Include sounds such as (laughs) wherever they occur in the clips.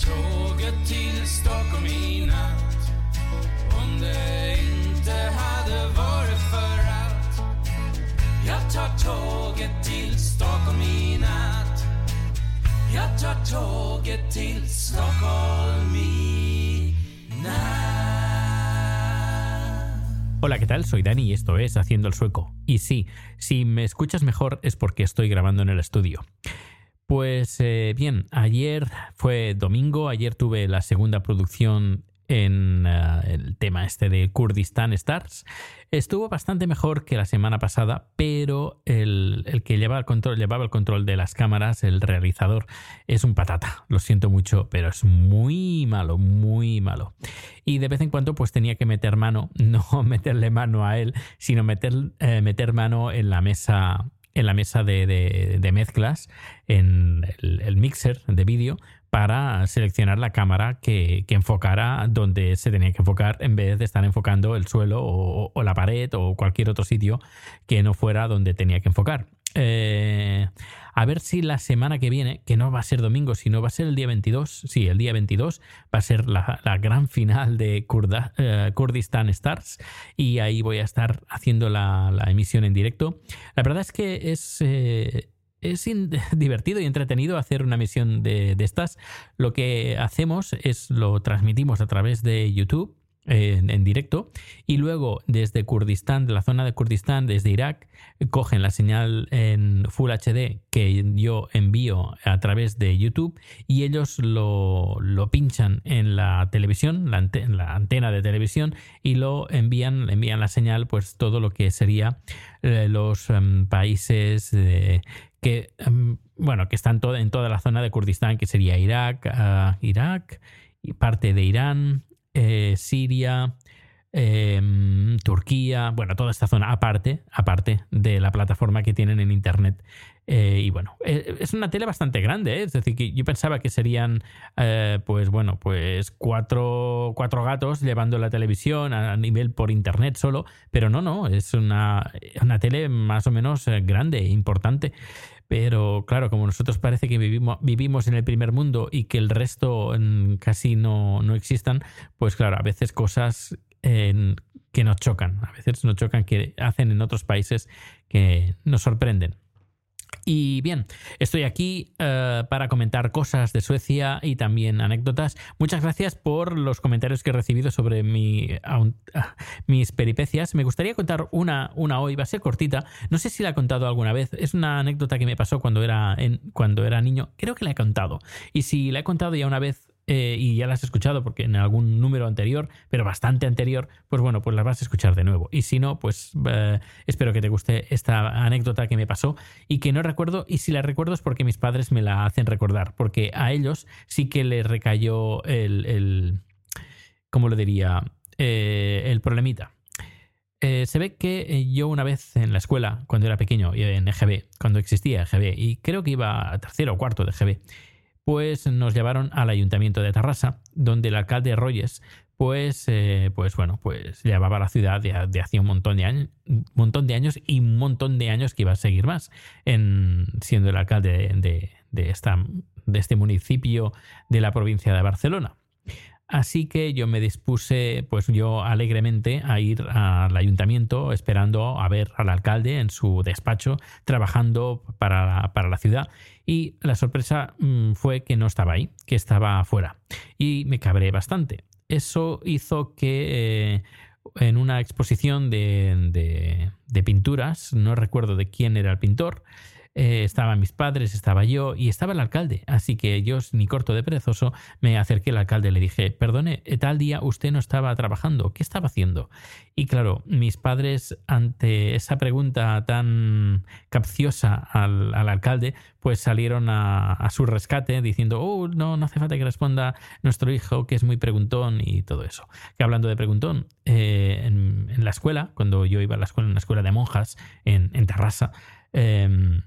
Tåget till Stockholm i natt Om det inte hade varit för att Jag tar tåget till Stockholm i natt Jag tar tåget till Stockholm i Hola, ¿qué tal? Soy Dani y esto es Haciendo el Sueco. Y sí, si me escuchas mejor es porque estoy grabando en el estudio. Pues eh, bien, ayer fue domingo, ayer tuve la segunda producción en uh, el tema este de Kurdistan Stars. Estuvo bastante mejor que la semana pasada, pero el, el, que llevaba el, control, llevaba el control de las cámaras, el realizador, es un patata. Lo siento mucho, pero es muy malo, muy malo. Y de vez en cuando pues tenía que meter mano, (laughs) no meterle mano a él, sino meter, eh, meter mano en la mesa en la mesa de, de, mezclas, en el, el mixer de vídeo, para seleccionar la cámara que, que, enfocara donde se tenía que enfocar en vez de estar enfocando el suelo o, o, la pared o cualquier otro sitio que no fuera donde tenía que enfocar. Eh, a ver si la semana que viene, que no va a ser domingo, sino va a ser el día 22, sí, el día 22 va a ser la, la gran final de uh, Kurdistan Stars y ahí voy a estar haciendo la, la, emisión en directo. La verdad es que es... Eh, es (laughs) divertido y entretenido hacer una misión de, de, estas. Lo que hacemos es lo transmitimos a través de YouTube en, directo y luego desde Kurdistán, de la zona de Kurdistán, desde Irak, cogen la señal en Full HD que yo envío a través de YouTube y ellos lo, lo pinchan en la televisión, la, la, antena de televisión y lo envían, envían la señal, pues todo lo que sería eh, los um, países eh, que, um, bueno, que están todo, en toda la zona de Kurdistán, que sería Irak, uh, Irak y parte de Irán, eh, Siria, eh, Turquía, bueno, toda esta zona aparte, aparte de la plataforma que tienen en Internet. Eh, y bueno, eh, es una tele bastante grande, es decir, que yo pensaba que serían, pues bueno, pues cuatro, cuatro, gatos llevando la televisión a nivel por Internet solo, pero no, no, es una, una tele más o menos grande, importante. Pero claro, como nosotros parece que vivimos, vivimos en el primer mundo y que el resto casi no, no existan, pues claro, a veces cosas que nos chocan, a veces nos chocan que hacen en otros países que nos sorprenden. Y bien, estoy aquí uh, para comentar cosas de Suecia y también anécdotas. Muchas gracias por los comentarios que he recibido sobre mi, uh, mis peripecias. Me gustaría contar una, una hoy, va a ser cortita. No sé si la he contado alguna vez. Es una anécdota que me pasó cuando era, en, cuando era niño. Creo que la he contado. Y si la he contado ya una vez, eh, y ya las has escuchado porque en algún número anterior, pero bastante anterior, pues bueno, pues las vas a escuchar de nuevo. Y si no, pues eh, espero que te guste esta anécdota que me pasó y que no recuerdo, y si la recuerdo es porque mis padres me la hacen recordar, porque a ellos sí que les recayó el, el ¿cómo lo diría? Eh, el problemita. Se ve que yo una vez en la escuela, cuando era pequeño, en EGB, cuando existía EGB, y creo que iba a tercero o cuarto de EGB, pues nos llevaron al ayuntamiento de Tarrasa, donde el alcalde Royes, pues, eh, pues bueno, pues llevaba la ciudad de, de hacía un montón de, años, un montón de años y un montón de años que iba a seguir más, en, siendo el alcalde de, de, de, esta, de este municipio de la provincia de Barcelona. Así que yo me dispuse, pues yo alegremente, a ir al ayuntamiento esperando a ver al alcalde en su despacho trabajando para la, para la ciudad. Y la sorpresa mmm, fue que no estaba ahí, que estaba afuera. Y me cabré bastante. Eso hizo que eh, en una exposición de, de, pinturas, no recuerdo de quién era el pintor, eh, estaban mis padres, estaba yo y estaba el alcalde. Así que yo, ni corto de perezoso, me acerqué al alcalde y le dije, perdone, tal día usted no estaba trabajando, ¿qué estaba haciendo? Y claro, mis padres, ante esa pregunta tan capciosa al, alcalde, pues salieron a, su rescate diciendo, oh, no, no hace falta que responda nuestro hijo, que es muy preguntón y todo eso. Que hablando de preguntón, eh, en, la escuela, cuando yo iba a la escuela, en una escuela de monjas en, en Terrassa, em,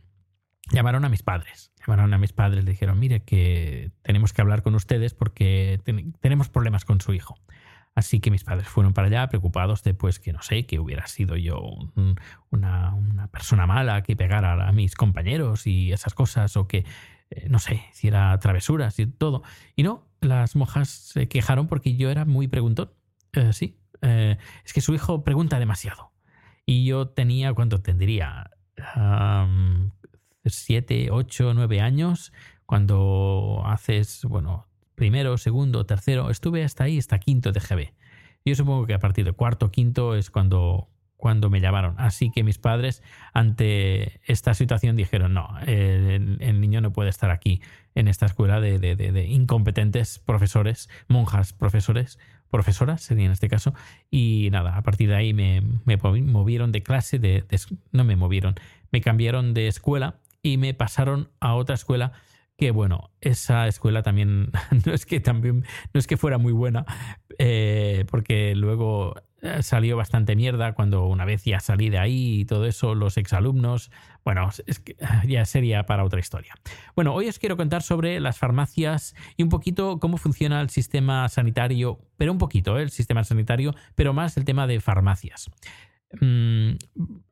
llamaron a mis padres. Llamaron a mis padres, le dijeron, mire, que tenemos que hablar con ustedes porque tenemos problemas con su hijo. Así que mis padres fueron para allá preocupados de pues que no sé, que hubiera sido yo una, persona mala que pegara a mis compañeros y esas cosas o que, eh, no sé, hiciera travesuras y todo. Y no, las monjas se quejaron porque yo era muy preguntón. Eh, sí, eh, es que su hijo pregunta demasiado. Y yo tenía, ¿cuánto tendría? Siete, ocho, nueve años, cuando haces, bueno, primero, segundo, tercero, estuve hasta ahí, hasta quinto de GB. Yo supongo que a partir de cuarto, quinto es cuando, cuando me llamaron. Así que mis padres, ante esta situación, dijeron, no, el, niño no puede estar aquí en esta escuela de, de, incompetentes profesores, monjas profesores, profesoras sería en este caso. Y nada, a partir de ahí me, me movieron de clase, de, no me movieron, me cambiaron de escuela y me pasaron a otra escuela que bueno, esa escuela también (laughs) no es que también no es que fuera muy buena, eh, porque luego eh, salió bastante mierda cuando una vez ya salí de ahí y todo eso, los exalumnos, bueno, es que ya sería para otra historia. Bueno, hoy os quiero contar sobre las farmacias y un poquito cómo funciona el sistema sanitario, pero un poquito ¿eh? el sistema sanitario, pero más el tema de farmacias. Mm,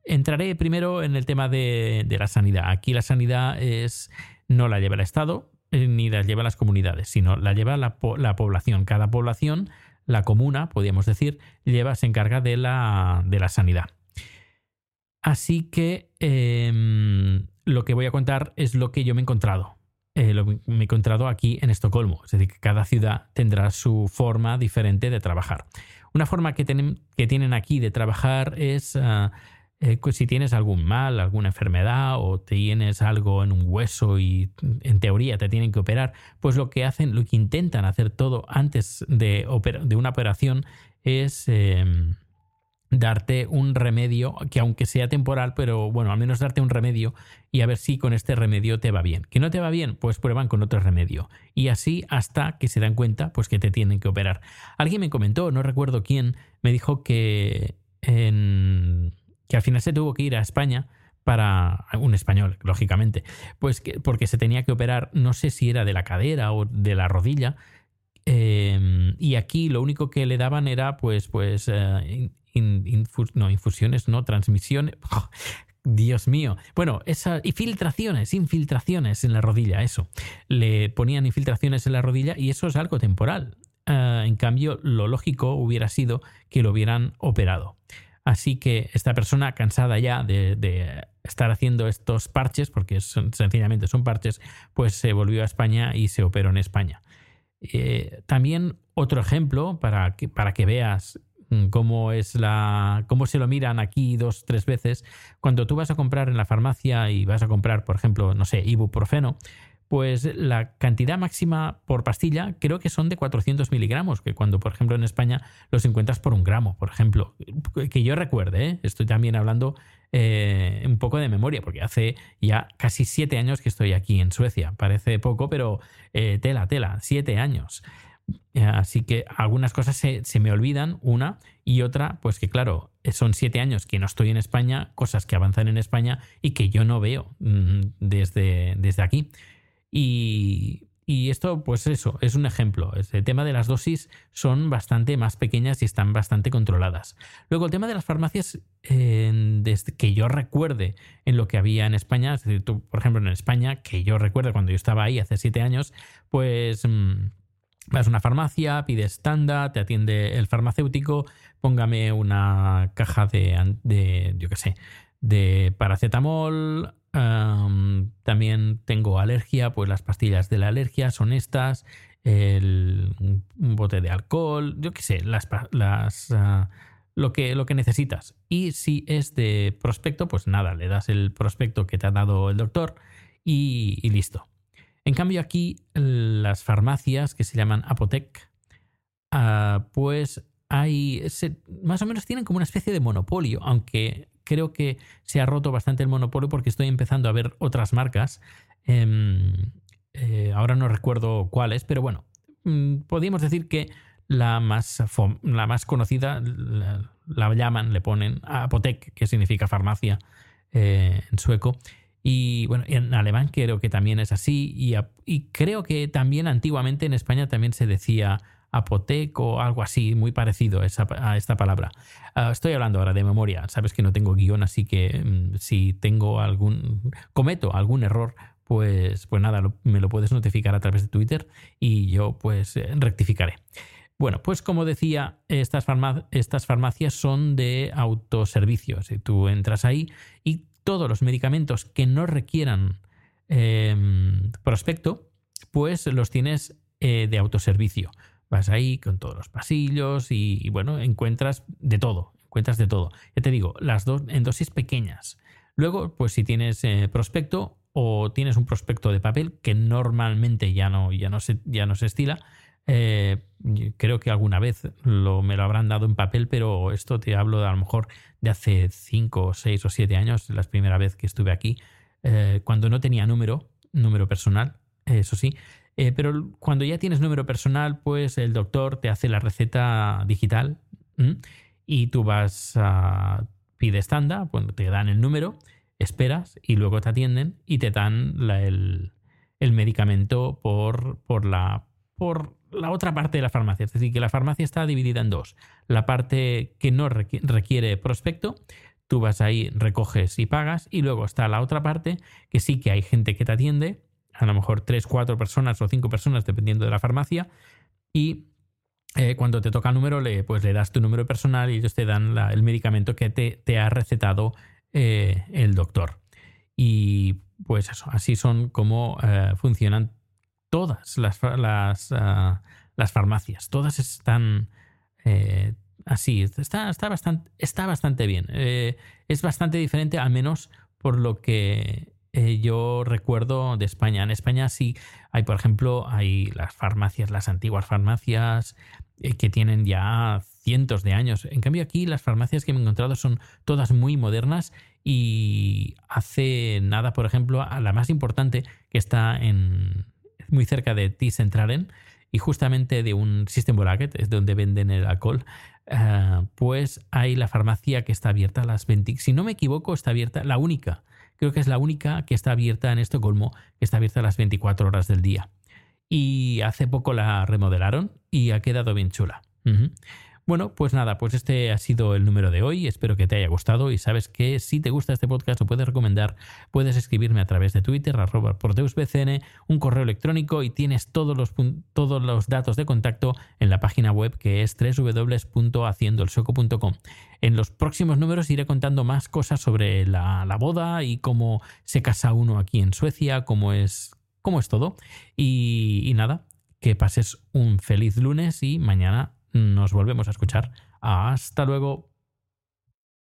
entraré primero en el tema de, la sanidad. Aquí la sanidad es no la lleva el Estado eh, ni la lleva las comunidades, sino la lleva la, población. Cada población, la comuna, podríamos decir, lleva, se encarga de la, de la sanidad. Así que em, lo que voy a contar es lo que yo me he encontrado. Eh, me he encontrado aquí en Estocolmo. Es decir, que cada ciudad tendrá su forma diferente de trabajar. Una forma que, que tienen aquí de trabajar es eh, pues si tienes algún mal, alguna enfermedad o tienes algo en un hueso y en teoría te tienen que operar, pues lo que hacen, lo que intentan hacer todo antes de, de una operación es em, darte un remedio que aunque sea temporal, pero bueno, al menos darte un remedio y a ver si con este remedio te va bien. Que no te va bien, pues prueban con otro remedio. Y así hasta que se dan cuenta, pues que te tienen que operar. Alguien me comentó, no recuerdo quién, me dijo que, que al final se tuvo que ir a España para un español, lógicamente, pues que, porque se tenía que operar, no sé si era de la cadera o de la rodilla, em, y aquí lo único que le daban era pues pues eh, no, infusiones, no, transmisiones. Dios mío. Bueno, esas infiltraciones, infiltraciones en la rodilla, eso. Le ponían infiltraciones en la rodilla y eso es algo temporal. Ah, en cambio, lo lógico hubiera sido que lo hubieran operado. Así que esta persona, cansada ya de, estar haciendo estos parches, porque sencillamente son parches, pues se volvió a España y se operó en España. Eh, también otro ejemplo para que, para que veas cómo es la cómo se lo miran aquí dos tres veces cuando tú vas a comprar en la farmacia y vas a comprar por ejemplo no sé ibuprofeno pues la cantidad máxima por pastilla creo que son de 400 miligramos, que cuando, por ejemplo, en España los encuentras por un gramo, por ejemplo. Que yo recuerde, ¿eh? estoy también hablando eh, un poco de memoria, porque hace ya casi siete años que estoy aquí en Suecia. Parece poco, pero eh, tela, tela, siete años. Eh, así que algunas cosas se, me olvidan, una, y otra, pues que claro, son siete años que no estoy en España, cosas que avanzan en España y que yo no veo mm, desde, desde aquí. Y, esto, pues eso, es un ejemplo. El tema de las dosis son bastante más pequeñas y están bastante controladas. Luego, el tema de las farmacias, desde que yo recuerde en lo que había en España, es decir, tú, por ejemplo, en España, que yo recuerdo cuando yo estaba ahí hace siete años, pues... Mm, Vas a una farmacia, pides estándar, te atiende el farmacéutico, póngame una caja de, de yo qué sé, de paracetamol. también tengo alergia, pues las pastillas de la alergia son estas. El, un bote de alcohol, yo qué sé, las, las, ah, lo que, lo que necesitas. Y si es de prospecto, pues nada, le das el prospecto que te ha dado el doctor y, listo. En cambio aquí las farmacias que se llaman Apotec, ah, pues hay, más o menos tienen como una especie de monopolio, aunque creo que se ha roto bastante el monopolio porque estoy empezando a ver otras marcas. Em, eh, ahora no recuerdo cuáles, pero bueno, mm, podríamos decir que la más, la más conocida la, llaman, le ponen Apotek, que significa farmacia eh, en sueco. Y bueno, en alemán creo que también es así. Y, creo que también antiguamente en España también se decía Apotec o algo así, muy parecido a, esta palabra. Ah, estoy hablando ahora de memoria. Sabes que no tengo guion, así que mm, si tengo algún. cometo algún error, pues, pues nada, me lo puedes notificar a través de Twitter y yo pues eh, rectificaré. Bueno, pues como decía, estas, estas farmacias son de autoservicio. Si tú entras ahí y todos los medicamentos que no requieran em, prospecto, pues los tienes eh, de autoservicio. Vas ahí con todos los pasillos y, bueno, encuentras de todo, encuentras de todo. Ya te digo, las dos en dosis pequeñas. Luego, pues si tienes eh, prospecto o tienes un prospecto de papel que normalmente ya no, ya no, se, ya no se estila, eh, creo que alguna vez lo, me lo habrán dado en papel, pero esto te hablo de, a lo mejor de hace 5, 6 o 7 años, la primera vez que estuve aquí, eh, cuando no tenía número, número personal, eso sí. Eh, pero cuando ya tienes número personal, pues el doctor te hace la receta digital y tú vas a pides tanda, cuando te dan el número, esperas y luego te atienden y te dan el, el medicamento por, por la la otra parte de la farmacia. Es decir, que la farmacia está dividida en dos. La parte que no requiere prospecto, tú vas ahí, recoges y pagas, y luego está la otra parte que sí que hay gente que te atiende, a lo mejor tres, cuatro personas o cinco personas, dependiendo de la farmacia, y eh, cuando te toca el número, le, pues le das tu número personal y ellos te dan el medicamento que te, ha recetado eh, el doctor. Y pues eso, así son como eh, funcionan todas las, las, ah, las farmacias, todas están eh, así, está, está, bastante, está bastante bien. Eh, es bastante diferente, al menos por lo que eh, yo recuerdo de España. En España sí hay, por ejemplo, hay las farmacias, las antiguas farmacias que tienen ya cientos de años. En cambio aquí las farmacias que me he encontrado son todas muy modernas y hace nada, por ejemplo, a la más importante que está en, muy cerca de T-Centralen y justamente de un System Bracket, es donde venden el alcohol, eh, pues hay la farmacia que está abierta a las 20. Si no me equivoco, está abierta, la única, creo que es la única que está abierta en Estocolmo, que está abierta a las 24 horas del día. Y hace poco la remodelaron y ha quedado bien chula. Bueno, pues nada, pues este ha sido el número de hoy. Espero que te haya gustado y sabes que si te gusta este podcast lo puedes recomendar. Puedes escribirme a través de Twitter, arroba porteusbcn, un correo electrónico y tienes todos los, todos los datos de contacto en la página web que es www.haciendoelsoco.com. En los próximos números iré contando más cosas sobre la, boda y cómo se casa uno aquí en Suecia, cómo es, cómo es todo. y nada, que pases un feliz lunes y mañana nos volvemos a escuchar. Hasta luego.